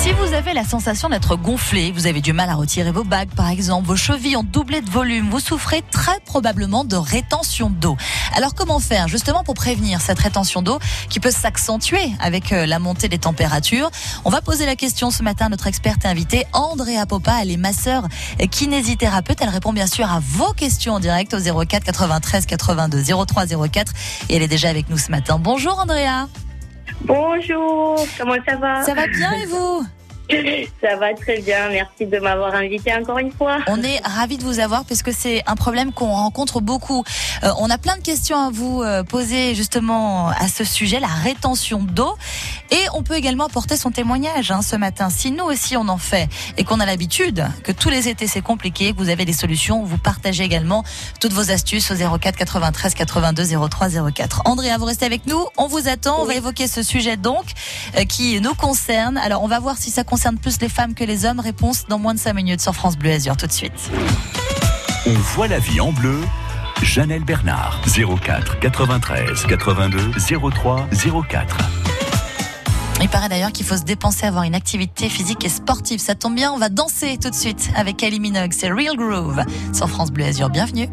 Si vous avez la sensation d'être gonflé, vous avez du mal à retirer vos bagues par exemple, vos chevilles ont doublé de volume, vous souffrez très probablement de rétention d'eau. Alors comment faire justement pour prévenir cette rétention d'eau qui peut s'accentuer avec euh, la montée des températures? On va poser la question ce matin à notre experte invitée Andrea Popa, elle est masseur kinésithérapeute, elle répond bien sûr à vos questions en direct au 04 93 82 03 04 et elle est déjà avec nous ce matin. Bonjour Andrea Bonjour, comment ça va Ça va bien et vous? Ça va très bien, merci de m'avoir invité encore une fois. On est ravis de vous avoir puisque c'est un problème qu'on rencontre beaucoup. Euh, on a plein de questions à vous euh, poser justement à ce sujet, la rétention d'eau. Et on peut également apporter son témoignage hein, ce matin. Si nous aussi on en fait et qu'on a l'habitude que tous les étés c'est compliqué, que vous avez des solutions, vous partagez également toutes vos astuces au 04 93 82 03 04. Andrea, vous restez avec nous, on vous attend, on va évoquer ce sujet donc euh, qui nous concerne. Alors on va voir si ça concerne concerne plus les femmes que les hommes Réponse dans moins de 5 minutes sur France Bleu Azur tout de suite. On voit la vie en bleu. Janelle Bernard, 04 93 82 03 04. Il paraît d'ailleurs qu'il faut se dépenser à avoir une activité physique et sportive. Ça tombe bien, on va danser tout de suite avec Kylie Minogue. C'est Real Groove sur France Bleu Azur. Bienvenue.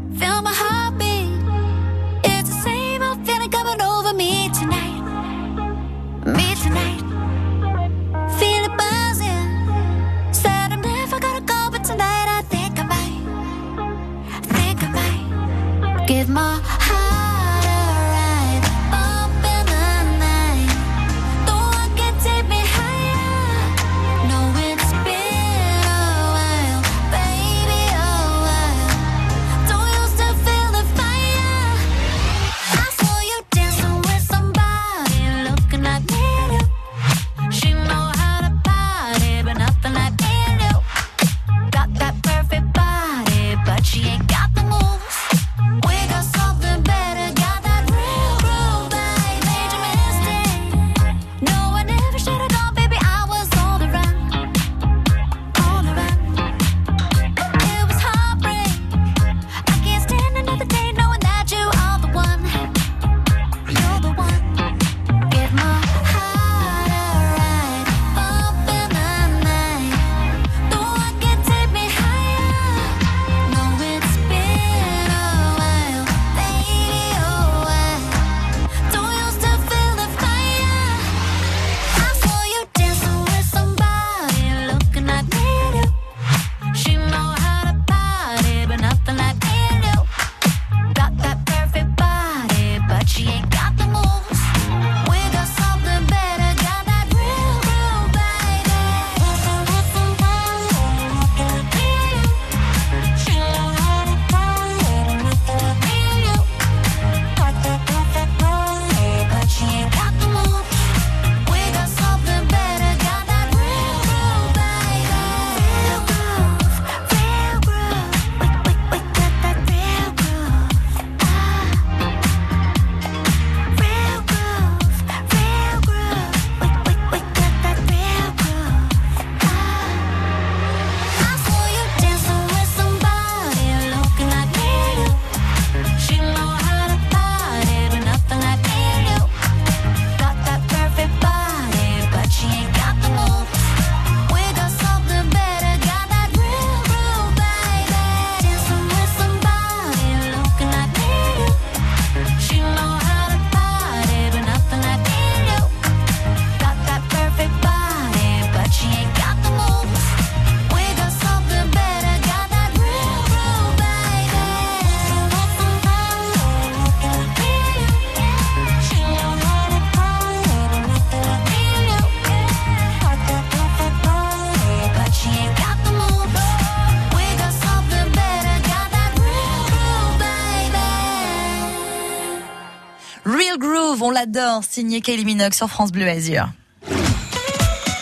L'adore, signé Kylie Minogue sur France Bleu Azur.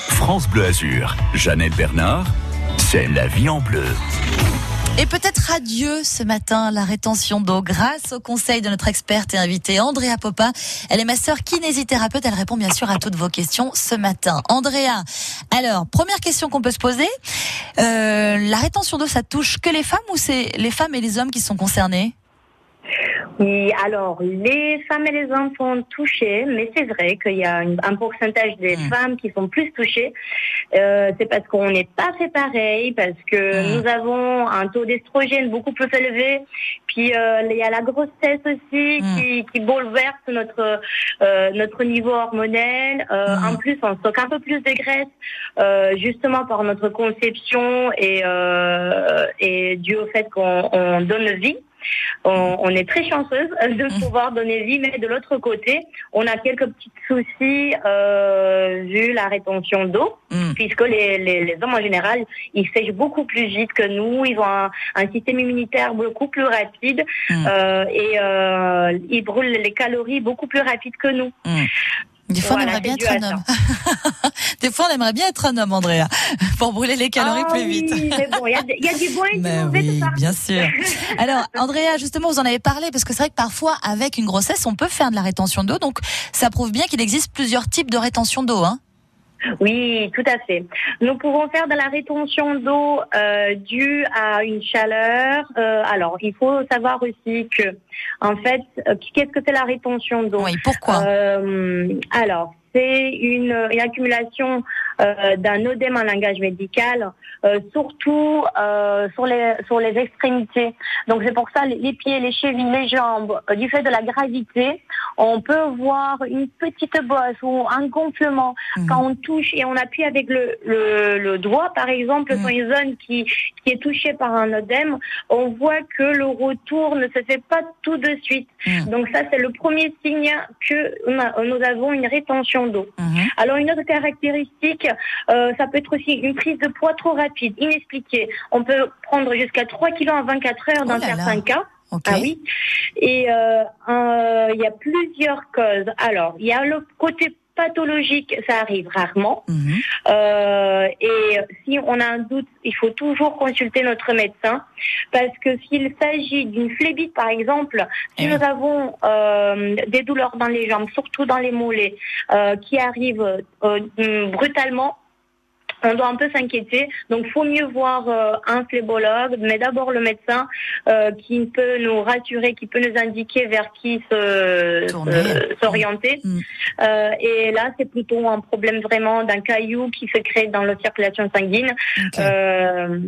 France Bleu Azur, Jeannette Bernard, c'est la vie en bleu. Et peut-être adieu ce matin la rétention d'eau grâce au conseil de notre experte et invitée Andrea Popin. Elle est ma sœur kinésithérapeute. Elle répond bien sûr à toutes vos questions ce matin. Andrea, alors première question qu'on peut se poser. Euh, la rétention d'eau, ça touche que les femmes ou c'est les femmes et les hommes qui sont concernés? Oui, alors les femmes et les sont touchés, mais c'est vrai qu'il y a un pourcentage des hmm. femmes qui sont plus touchées. Euh, c'est parce qu'on n'est pas fait pareil, parce que hmm. nous avons un taux d'estrogène beaucoup plus élevé. Puis euh, il y a la grossesse aussi hmm. qui, qui, bouleverse notre euh, notre niveau hormonal. Euh, en plus, on stocke un peu plus de graisse, euh, justement par notre conception et et dû au fait qu'on donne vie. On, est très chanceuse de mmh. pouvoir donner vie, mais de l'autre côté, on a quelques petits soucis euh, vu la rétention d'eau, mmh. puisque les, hommes en général, ils sèchent beaucoup plus vite que nous, ils ont un, système immunitaire beaucoup plus rapide mmh. euh, et euh, ils brûlent les calories beaucoup plus rapide que nous. Des fois, on aimerait bien être un homme. Des fois, on aimerait bien être un homme, Andrea, pour brûler les calories ah plus vite. Oui, mais bon, il y, a du bon et du mauvais. Oui, bien sûr. Alors, Andrea, justement, vous en avez parlé parce que c'est vrai que parfois, avec une grossesse, on peut faire de la rétention d'eau. Donc, ça prouve bien qu'il existe plusieurs types de rétention d'eau. Hein oui, tout à fait. Nous pouvons faire de la rétention d'eau euh, due à une chaleur. Euh, alors, il faut savoir aussi que, en fait, euh, qu'est-ce que c'est la rétention d'eau? Oui, pourquoi? Alors, c'est une, accumulation euh, d'un œdème en langage médical, euh, surtout euh, sur les sur les extrémités. Donc c'est pour ça les, pieds, les chevilles, les jambes, du fait de la gravité, on peut voir une petite bosse ou un gonflement mhm. quand on touche et on appuie avec le le, le doigt, par exemple, sur une zone qui qui est touchée par un œdème, on voit que le retour ne se fait pas tout de suite. Mhm. Donc ça c'est le premier signe que nous avons une rétention d'eau. Mhm. Alors une autre caractéristique, euh, ça peut être aussi une prise de poids trop rapide, inexpliquée. On peut prendre jusqu'à 3 kg en 24 heures dans oh certains cas. Ah oui. Et euh, il y a plusieurs causes. Alors, il y a le côté pathologique, ça arrive rarement. Mhm. Euh, et si on a un doute, il faut toujours consulter notre médecin parce que s'il s'agit d'une phlébite, par exemple, si eh nous avons euh, des douleurs dans les jambes, surtout dans les mollets, euh, qui arrivent brutalement, on doit un peu s'inquiéter. Donc, faut mieux voir euh, un phlébologue, mais d'abord le médecin euh, qui peut nous rassurer, qui peut nous indiquer vers qui s'orienter. Mm. Euh, et là, c'est plutôt un problème vraiment d'un caillou qui se crée dans la circulation sanguine.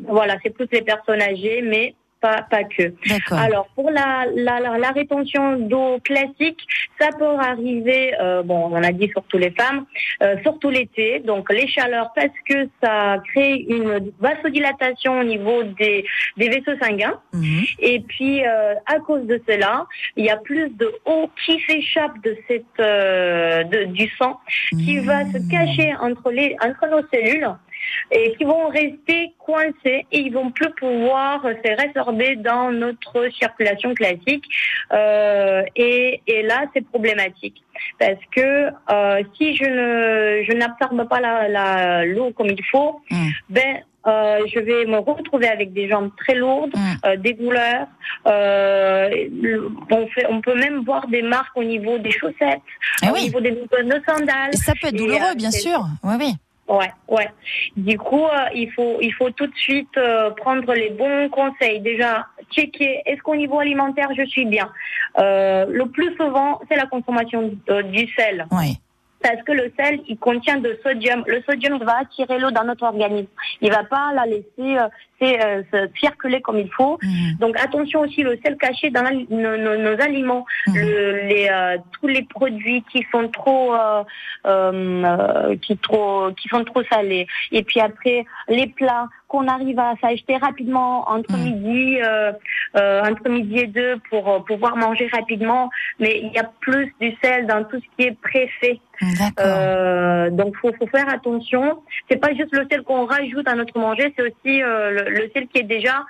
voilà, c'est plus les personnes âgées, mais pas, pas que. Alors pour la, la, la, rétention d'eau classique, ça peut arriver, euh, bon, on a dit surtout les femmes, euh, surtout l'été, donc les chaleurs parce que ça crée une vasodilatation au niveau des, des vaisseaux sanguins. Mhm. Et puis euh, à cause de cela, il y a plus de eau qui s'échappe de cette euh, de, du sang, qui va se mhm. cacher entre les entre nos cellules et qui vont rester coincés et ils vont plus pouvoir se résorber dans notre circulation classique. Euh, et, et, là, c'est problématique parce que euh, si je ne je n'absorbe pas la, la, l'eau comme il faut, mm. ben euh, je vais me retrouver avec des jambes très lourdes, mm. euh, des douleurs. Euh, on, fait, on peut même voir des marques au niveau des chaussettes, ah au niveau des nos sandales. Et ça peut être douloureux, bien sûr. Oui, oui. Ouais, ouais. Du coup, euh, il faut il faut tout de suite euh, prendre les bons conseils. Déjà, checker est-ce qu'au niveau alimentaire je suis bien? Euh, le plus souvent, c'est la consommation du sel. Oui parce que le sel, il contient de sodium. Le sodium va attirer l'eau dans notre organisme. Il va pas la laisser euh, euh circuler comme il faut. Mhm. Donc attention aussi le sel caché dans nos, aliments, mhm. les, euh, tous les produits qui sont trop, euh, qui trop, qui sont trop salés. Et puis après les plats qu'on arrive à s'acheter rapidement entre mm. midi, euh, euh, entre midi et deux pour euh, pouvoir manger rapidement. Mais il y a plus du sel dans tout ce qui est préfet. Euh, donc faut, faut faire attention. C'est pas juste le sel qu'on rajoute à notre manger, c'est aussi le, sel qui est déjà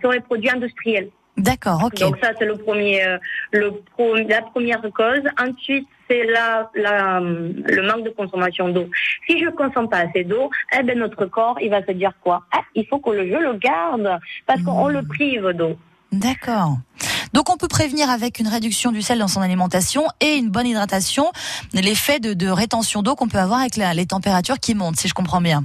sur les produits industriels. D'accord, ok. Donc ça c'est le premier, le la première cause. Ensuite c'est la, la, le manque de consommation d'eau. Si je consomme pas assez d'eau, eh ben notre corps, il va se dire quoi? Ah, Il faut que je le garde parce qu'on le prive d'eau. D'accord. Donc on peut prévenir avec une réduction du sel dans son alimentation et une bonne hydratation l'effet de, de rétention d'eau qu'on peut avoir avec les températures qui montent, si je comprends bien.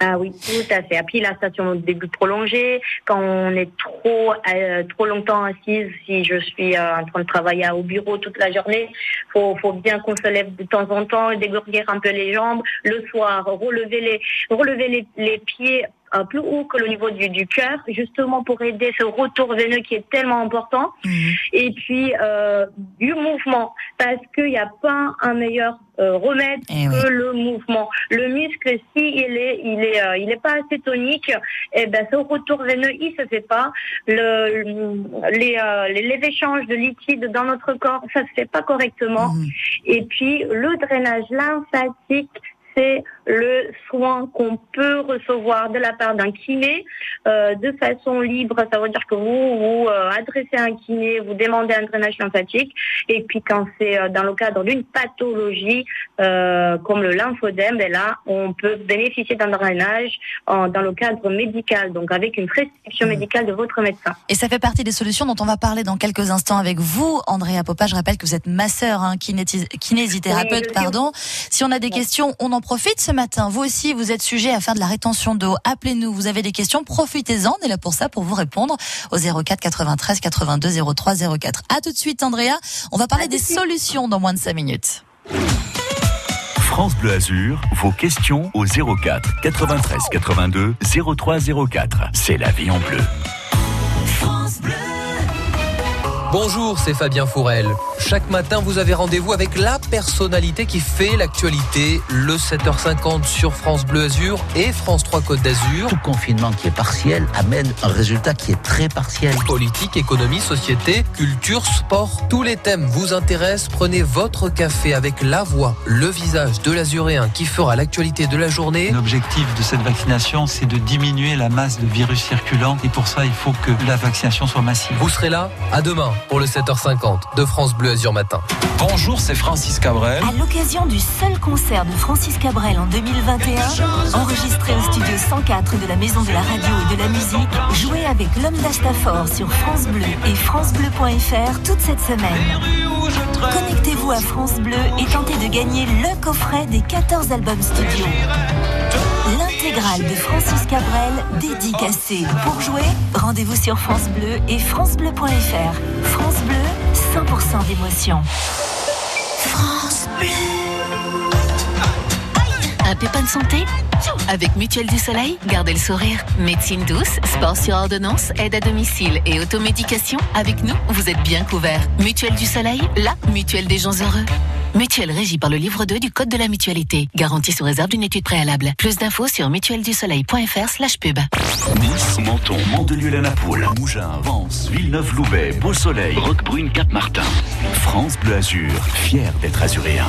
Ah oui, tout à fait. Puis la station de début prolongée, quand on est trop euh, trop longtemps assise, si je suis euh, en train de travailler au bureau toute la journée, faut faut bien qu'on se lève de temps en temps, dégourdir un peu les jambes, le soir, relever les relever les, les pieds plus haut que le niveau du, du cœur, justement pour aider ce retour veineux qui est tellement important. Mhm. Et puis euh, du mouvement, parce qu'il n'y a pas un meilleur euh, remède eh que le mouvement. Le muscle, si il est, il est, euh, il est pas assez tonique, et eh ben ce retour veineux, il se fait pas. Le, les, euh, les, échanges de liquide dans notre corps, ça se fait pas correctement. Mhm. Et puis le drainage lymphatique, c'est le soin qu'on peut recevoir de la part d'un kiné euh, de façon libre. Ça veut dire que vous vous euh, adressez à un kiné, vous demandez un drainage lymphatique, et puis quand c'est euh, dans le cadre d'une pathologie comme le lymphodème, ben là, on peut bénéficier d'un drainage en, dans le cadre médical, donc avec une prescription mmh. médicale de votre médecin. Et ça fait partie des solutions dont on va parler dans quelques instants avec vous, Andrea Popa. Je rappelle que vous êtes masseur, hein, kinésithérapeute, pardon. Si on a des questions, on en profite ce matin. Vous aussi, vous êtes sujet à faire de la rétention d'eau. Appelez-nous, vous avez des questions, profitez-en. On est là pour ça, pour vous répondre au 04 93 82 03 04. À tout de suite, Andrea. On va parler des solutions dans moins de 5 minutes. France Bleu Azur, vos questions au 04 93 82 03 04. C'est la vie en bleu. France Bleu. Bonjour, c'est Fabien Fourel. Chaque matin, vous avez rendez-vous avec la personnalité qui fait l'actualité, le 7h50 sur France Bleu Azur et France 3 Côte d'Azur. Tout confinement qui est partiel amène un résultat qui est très partiel. Politique, économie, société, culture, sport, tous les thèmes vous intéressent. Prenez votre café avec la voix, le visage de l'azuréen qui fera l'actualité de la journée. L'objectif de cette vaccination, c'est de diminuer la masse de virus circulant et pour ça, il faut que la vaccination soit massive. Vous serez là à demain pour le 7h50 de France Bleu Azur Matin. Bonjour, c'est Francis Cabrel. À l'occasion du seul concert de Francis Cabrel en 2021, enregistré au studio 104 de la Maison de la Radio et de la Musique, jouez avec l'homme d'Astafor sur France Bleu et francebleu.fr toute cette semaine. Connectez-vous à France Bleu et tentez de gagner le coffret des 14 albums studio. L'intégrale de Francis Cabrel dédicacée. Pour jouer, rendez-vous sur France Bleu et francebleu.fr. France Bleu, 100% d'émotion. France Bleu. Un pépin de santé avec Mutuelle du Soleil, gardez le sourire. Médecine douce, sport sur ordonnance, aide à domicile et automédication. Avec nous, vous êtes bien couvert. Mutuelle du Soleil, la mutuelle des gens heureux. Mutuelle régie par le livre 2 du Code de la mutualité. Garantie sous réserve d'une étude préalable. Plus d'infos sur mutuelledusoleil.fr slash pub. Nice, Menton, Mandelieu-la-Napoule, Mougins, Vence, Villeneuve-Loubet, Beau-Soleil, Roquebrune, Cap-Martin. France Bleu Azur, fier d'être azuréen.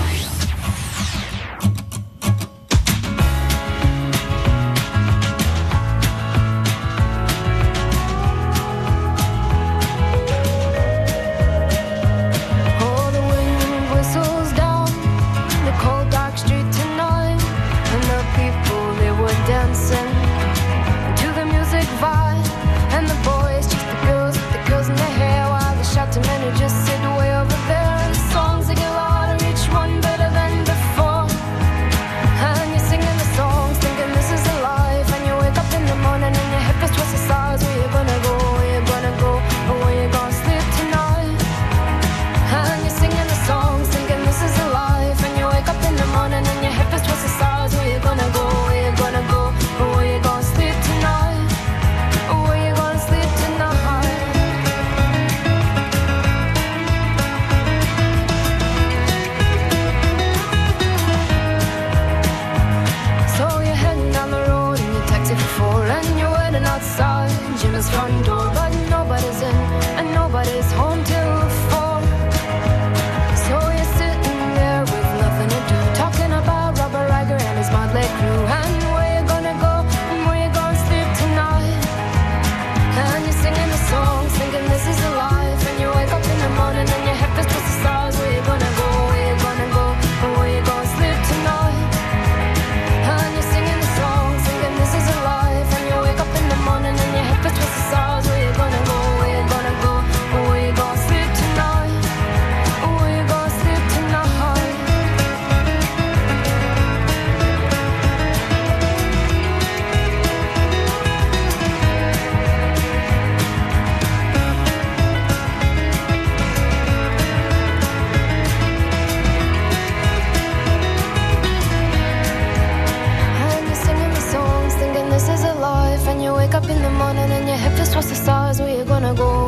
we're gonna go?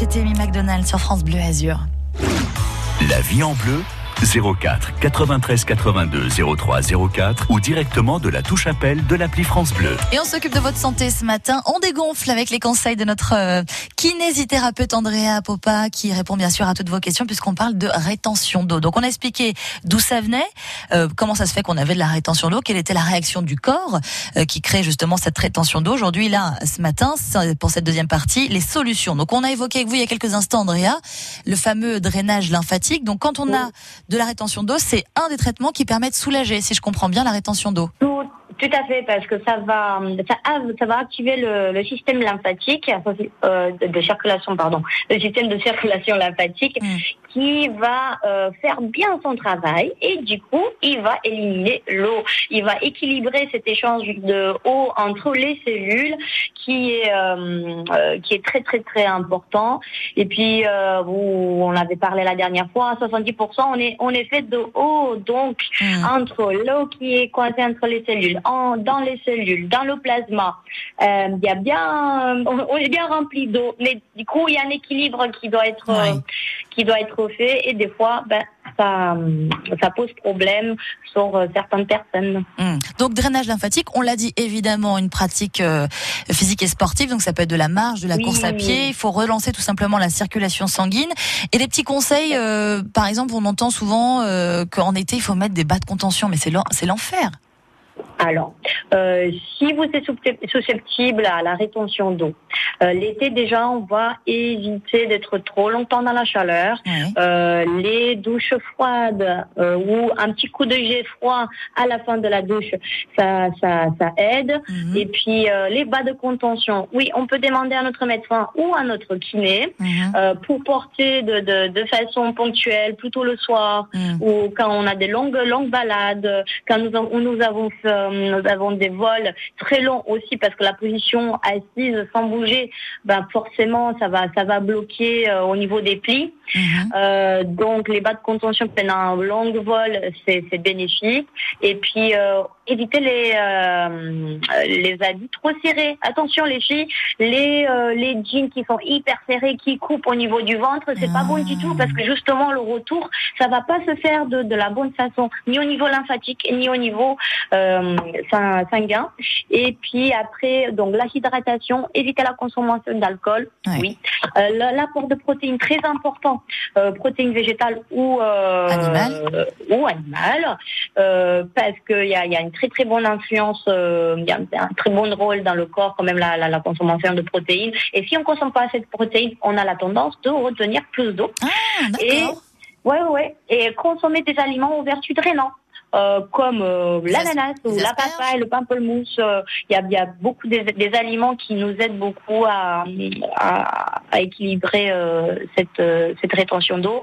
C'était Amy McDonald sur France Bleu Azur. La vie en bleu 04 93 82 03 04 ou directement de la touche appel de l'appli France Bleu. Et on s'occupe de votre santé ce matin. On dégonfle avec les conseils de notre euh, kinésithérapeute Andrea Popa qui répond bien sûr à toutes vos questions puisqu'on parle de rétention d'eau. Donc on a expliqué d'où ça venait, euh, comment ça se fait qu'on avait de la rétention d'eau, quelle était la réaction du corps euh, qui crée justement cette rétention d'eau. Aujourd'hui là, ce matin, pour cette deuxième partie, les solutions. Donc on a évoqué avec vous il y a quelques instants Andrea, le fameux drainage lymphatique. Donc quand on a de la rétention d'eau, c'est un des traitements qui permet de soulager, si je comprends bien, la rétention d'eau. À fait, parce que ça va, ça, va activer le, système lymphatique euh, de, circulation, pardon, le système de circulation lymphatique mm. qui va euh, faire bien son travail et du coup, il va éliminer l'eau. Il va équilibrer cet échange de eau entre les cellules qui est euh, qui est très très très important. Et puis, vous, on avait parlé la dernière fois, 70% on est on est fait de eau, donc mm. entre l'eau qui est coincée entre les cellules dans les cellules, dans le plasma, euh, il y a bien, on est bien rempli d'eau, mais du coup il y a un équilibre qui doit être euh, qui doit être fait et des fois ben ça, ça pose problème sur euh, certaines personnes. Hmm. Donc drainage lymphatique, on l'a dit évidemment une pratique physique et sportive, donc ça peut être de la marche, de la course à pied. Il faut relancer tout simplement la circulation sanguine. Et les petits conseils, par exemple, on entend souvent qu'en été il faut mettre des bas de contention, mais c'est l'enfer. Alors, euh, si vous êtes susceptible à la rétention d'eau, euh, l'été déjà, on va éviter d'être trop longtemps dans la chaleur. Euh, les douches froides ou un petit coup de jet froid à la fin de la douche, ça, ça, ça aide. Mhm. Et puis les bas de contention, oui, on peut demander à notre médecin ou à notre kiné mhm. pour porter de, de, de, façon ponctuelle, plutôt le soir mhm. ou quand on a des longues longues balades, quand nous, nous avons fait nous avons des vols très longs aussi parce que la position assise sans bouger, ben forcément ça va ça va bloquer euh, au niveau des plis. Mhm. Euh, donc les bas de contention pendant un long vol, c'est bénéfique. Et puis euh, éviter les euh, les habits trop serrés. Attention les filles, les euh, les jeans qui sont hyper serrés, qui coupent au niveau du ventre, c'est pas bon du tout parce que justement le retour, ça va pas se faire de, de la bonne façon, ni au niveau lymphatique, ni au niveau euh, sanguin. Et puis après, donc la hydratation, éviter la consommation d'alcool, oui. L'apport de protéines très important, protéines végétales ou animales ou animales, parce qu'il y a, y a une très très bonne influence, euh, il y a un très bon rôle dans le corps quand même la, la, consommation de protéines. Et si on consomme pas cette protéine, on a la tendance de retenir plus d'eau. Ah, et ouais ouais et consommer des aliments aux vertus drainantes. Euh, comme euh, l'ananas ou la papaye, le pamplemousse. Il y, a, y, a, beaucoup des, des, aliments qui nous aident beaucoup à, à, à équilibrer cette, cette rétention d'eau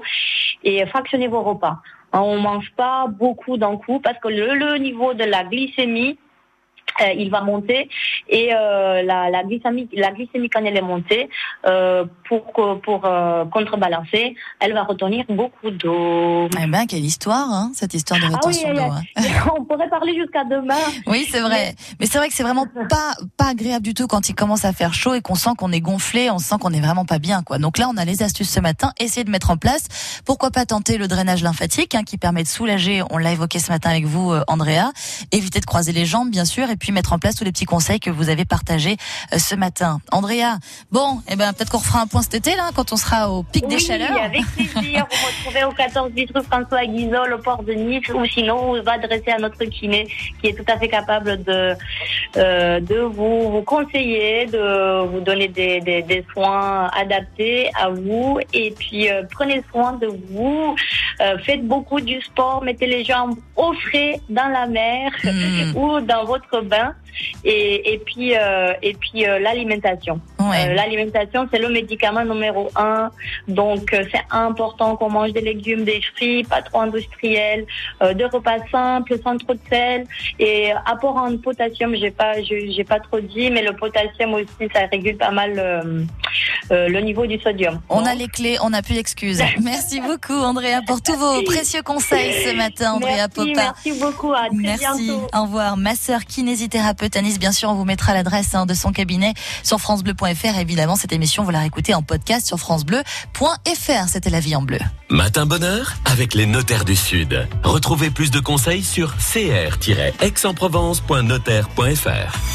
et fractionner vos repas. On mange pas beaucoup d'un coup parce que le, niveau de la glycémie il va monter et euh, la, la, glycémie, la glycémie quand elle est montée, euh, pour pour contrebalancer, elle va retenir beaucoup d'eau. Eh ben quelle histoire, hein, cette histoire de ah rétention d'eau. Hein. On pourrait parler jusqu'à demain. Oui, c'est vrai. Mais c'est vrai que c'est vraiment pas pas agréable du tout quand il commence à faire chaud et qu'on sent qu'on est gonflé, on sent qu'on est vraiment pas bien, quoi. Donc là, on a les astuces ce matin. Essayez de mettre en place. Pourquoi pas tenter le drainage lymphatique, hein, qui permet de soulager. On l'a évoqué ce matin avec vous, Andrea. Éviter de croiser les jambes, bien sûr, et puis mettre en place tous les petits conseils que vous avez partagés euh, ce matin. Andrea, bon, eh ben peut-être qu'on refera un point cet été là, quand on sera au pic des chaleurs. Oui, avec plaisir. vous me retrouvez au 14 Bitrus François Guizol, au port de Nice, ou sinon on va adresser à notre kiné qui est tout à fait capable de euh, de vous, vous conseiller, de vous donner des, des, des soins adaptés à vous, et puis euh, prenez soin de vous, faites beaucoup du sport, mettez les jambes au frais dans la mer hmm. ou dans votre bain et, et puis euh, et puis euh, l'alimentation. Euh, l'alimentation c'est le médicament numéro un. Donc c'est important qu'on mange des légumes, des fruits, pas trop industriels, des repas simples, sans trop de sel et apport en potassium. J'ai pas j'ai pas trop dit, mais le potassium aussi ça régule pas mal le niveau du sodium. On a les clés, on n'a plus d'excuses. merci beaucoup Andrea pour tous vos précieux conseils ce matin, Andrea merci, Merci beaucoup, à très merci. bientôt. Au revoir, ma sœur kinésithérapeute Anis. Bien sûr, on vous mettra l'adresse hein, de son cabinet sur francebleu.fr. Évidemment, cette émission, vous la réécoutez en podcast sur francebleu.fr. C'était la vie en bleu. Matin bonheur avec les notaires du Sud. Retrouvez plus de conseils sur cr-aix-en-provence.notaire.fr.